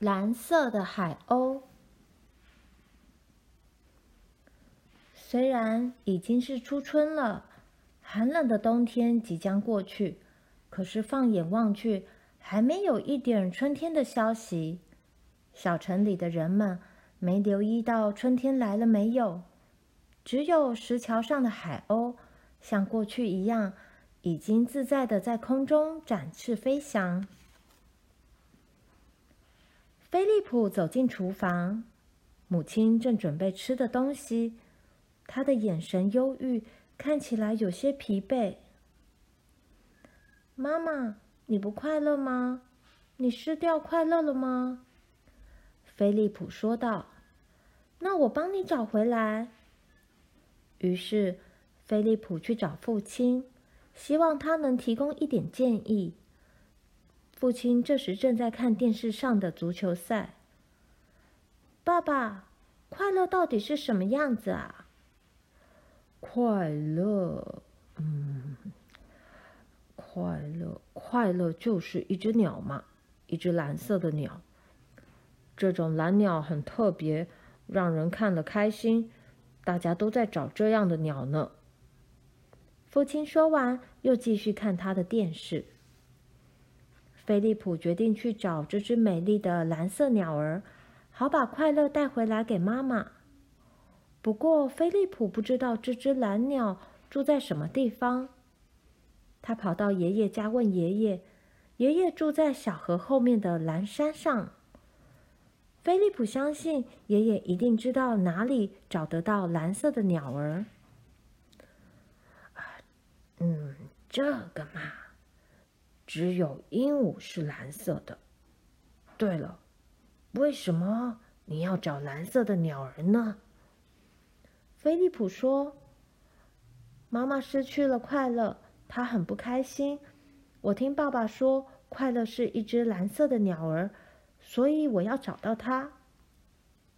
蓝色的海鸥。虽然已经是初春了，寒冷的冬天即将过去，可是放眼望去，还没有一点春天的消息。小城里的人们没留意到春天来了没有，只有石桥上的海鸥，像过去一样，已经自在的在空中展翅飞翔。菲利普走进厨房，母亲正准备吃的东西。他的眼神忧郁，看起来有些疲惫。妈妈，你不快乐吗？你失掉快乐了吗？菲利普说道。那我帮你找回来。于是，菲利普去找父亲，希望他能提供一点建议。父亲这时正在看电视上的足球赛。爸爸，快乐到底是什么样子啊？快乐，嗯，快乐，快乐就是一只鸟嘛，一只蓝色的鸟。这种蓝鸟很特别，让人看了开心。大家都在找这样的鸟呢。父亲说完，又继续看他的电视。菲利普决定去找这只美丽的蓝色鸟儿，好把快乐带回来给妈妈。不过，菲利普不知道这只蓝鸟住在什么地方。他跑到爷爷家问爷爷：“爷爷住在小河后面的蓝山上。”菲利普相信爷爷一定知道哪里找得到蓝色的鸟儿。嗯，这个嘛，只有鹦鹉是蓝色的。对了，为什么你要找蓝色的鸟儿呢？菲利普说：“妈妈失去了快乐，她很不开心。我听爸爸说，快乐是一只蓝色的鸟儿，所以我要找到它。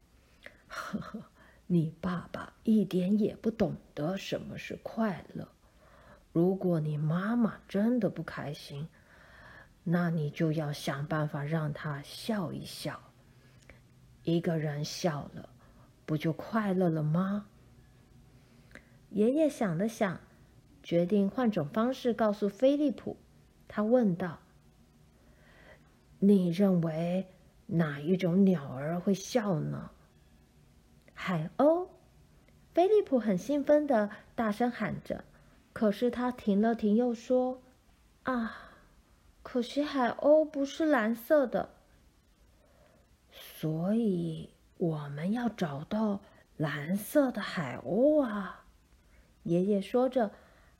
”呵呵，你爸爸一点也不懂得什么是快乐。如果你妈妈真的不开心，那你就要想办法让她笑一笑。一个人笑了，不就快乐了吗？爷爷想了想，决定换种方式告诉菲利普。他问道：“你认为哪一种鸟儿会笑呢？”海鸥。菲利普很兴奋地大声喊着，可是他停了停，又说：“啊，可惜海鸥不是蓝色的，所以我们要找到蓝色的海鸥啊。”爷爷说着，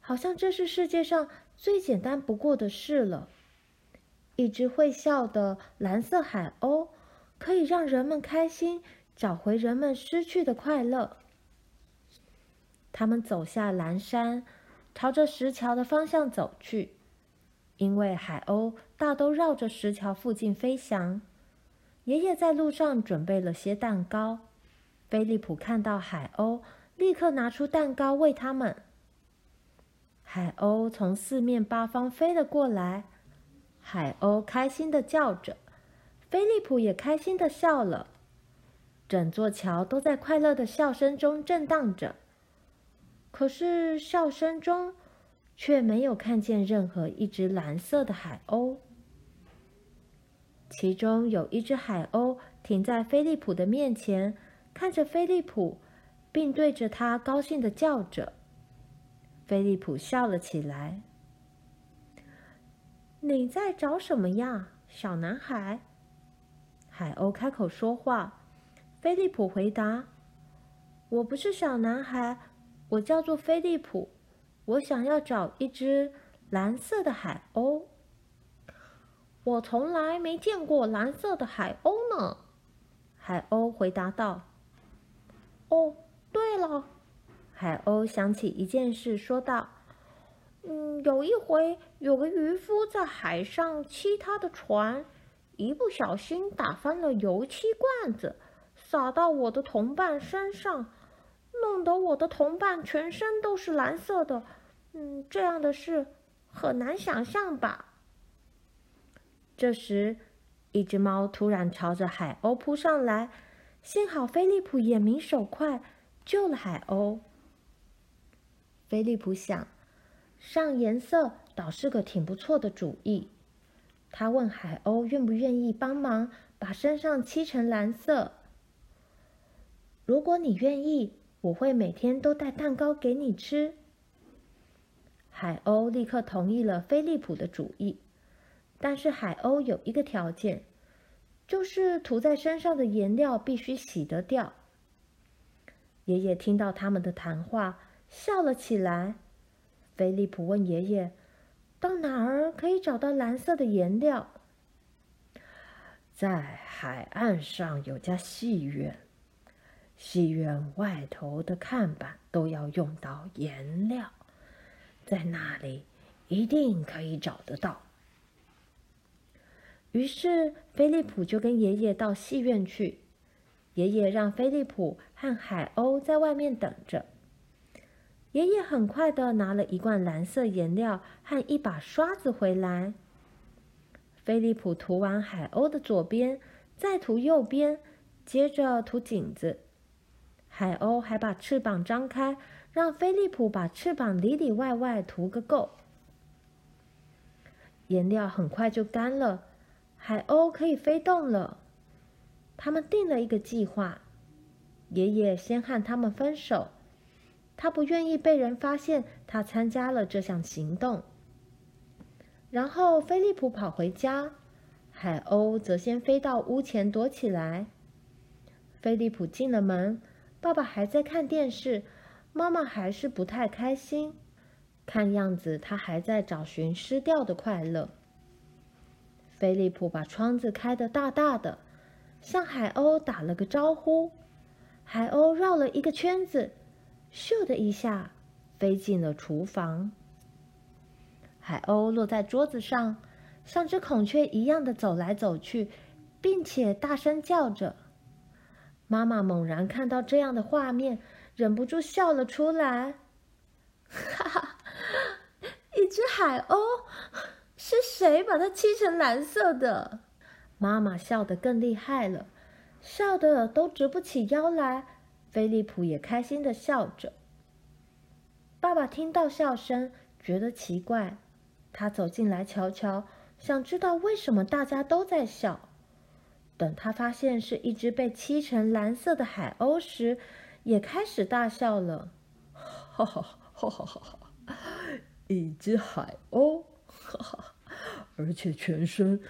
好像这是世界上最简单不过的事了。一只会笑的蓝色海鸥，可以让人们开心，找回人们失去的快乐。他们走下蓝山，朝着石桥的方向走去。因为海鸥大都绕着石桥附近飞翔。爷爷在路上准备了些蛋糕。菲利普看到海鸥。立刻拿出蛋糕喂它们。海鸥从四面八方飞了过来，海鸥开心的叫着，菲利普也开心的笑了，整座桥都在快乐的笑声中震荡着。可是笑声中却没有看见任何一只蓝色的海鸥。其中有一只海鸥停在菲利普的面前，看着菲利普。并对着他高兴地叫着。菲利普笑了起来。“你在找什么呀，小男孩？”海鸥开口说话。菲利普回答：“我不是小男孩，我叫做菲利普。我想要找一只蓝色的海鸥。”“我从来没见过蓝色的海鸥呢。”海鸥回答道。“哦。”对了，海鸥想起一件事，说道：“嗯，有一回，有个渔夫在海上漆他的船，一不小心打翻了油漆罐子，洒到我的同伴身上，弄得我的同伴全身都是蓝色的。嗯，这样的事很难想象吧？”这时，一只猫突然朝着海鸥扑上来，幸好菲利普眼明手快，救了海鸥。菲利普想，上颜色倒是个挺不错的主意。他问海鸥愿不愿意帮忙把身上漆成蓝色。如果你愿意，我会每天都带蛋糕给你吃。海鸥立刻同意了菲利普的主意，但是海鸥有一个条件，就是涂在身上的颜料必须洗得掉。爷爷听到他们的谈话，笑了起来。菲利普问爷爷：“到哪儿可以找到蓝色的颜料？”在海岸上有家戏院，戏院外头的看板都要用到颜料。在那里一定可以找得到。于是菲利普就跟爷爷到戏院去。爷爷让菲利普和海鸥在外面等着。爷爷很快的拿了一罐蓝色颜料和一把刷子回来。菲利普涂完海鸥的左边，再涂右边，接着涂颈子。海鸥还把翅膀张开。让菲利普把翅膀里里外外涂个够，颜料很快就干了，海鸥可以飞动了。他们定了一个计划，爷爷先和他们分手，他不愿意被人发现他参加了这项行动。然后菲利普跑回家，海鸥则先飞到屋前躲起来。菲利普进了门，爸爸还在看电视。妈妈还是不太开心，看样子她还在找寻失掉的快乐。菲利普把窗子开得大大的，向海鸥打了个招呼。海鸥绕了一个圈子，咻的一下飞进了厨房。海鸥落在桌子上，像只孔雀一样的走来走去，并且大声叫着。妈妈猛然看到这样的画面。忍不住笑了出来，哈哈！一只海鸥，是谁把它漆成蓝色的？妈妈笑得更厉害了，笑得都直不起腰来。菲利普也开心的笑着。爸爸听到笑声，觉得奇怪，他走进来瞧瞧，想知道为什么大家都在笑。等他发现是一只被漆成蓝色的海鸥时，也开始大笑了，哈哈哈哈哈！一只海鸥，哈哈，而且全身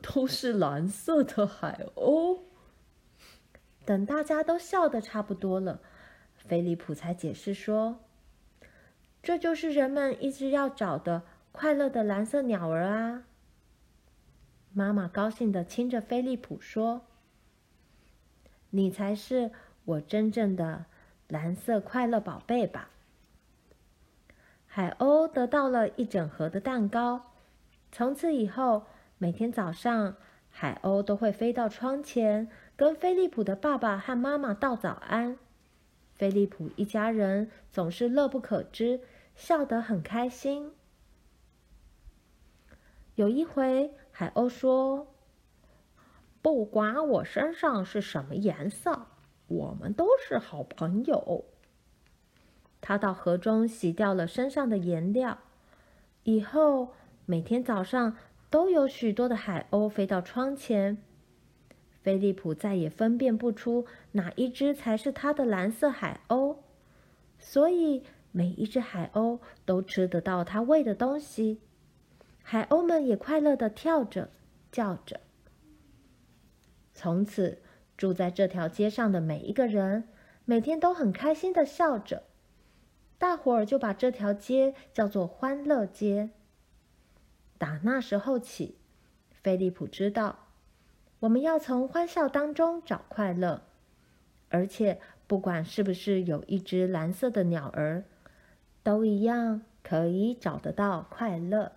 都是蓝色的海鸥。等大家都笑得差不多了，菲利普才解释说：“这就是人们一直要找的快乐的蓝色鸟儿啊！”妈妈高兴地亲着菲利普说：“你才是。”我真正的蓝色快乐宝贝吧！海鸥得到了一整盒的蛋糕。从此以后，每天早上，海鸥都会飞到窗前，跟菲利普的爸爸和妈妈道早安。菲利普一家人总是乐不可支，笑得很开心。有一回，海鸥说：“不管我身上是什么颜色。”我们都是好朋友。他到河中洗掉了身上的颜料，以后每天早上都有许多的海鸥飞到窗前。菲利普再也分辨不出哪一只才是他的蓝色海鸥，所以每一只海鸥都吃得到他喂的东西。海鸥们也快乐地跳着、叫着。从此。住在这条街上的每一个人，每天都很开心的笑着，大伙儿就把这条街叫做欢乐街。打那时候起，菲利普知道，我们要从欢笑当中找快乐，而且不管是不是有一只蓝色的鸟儿，都一样可以找得到快乐。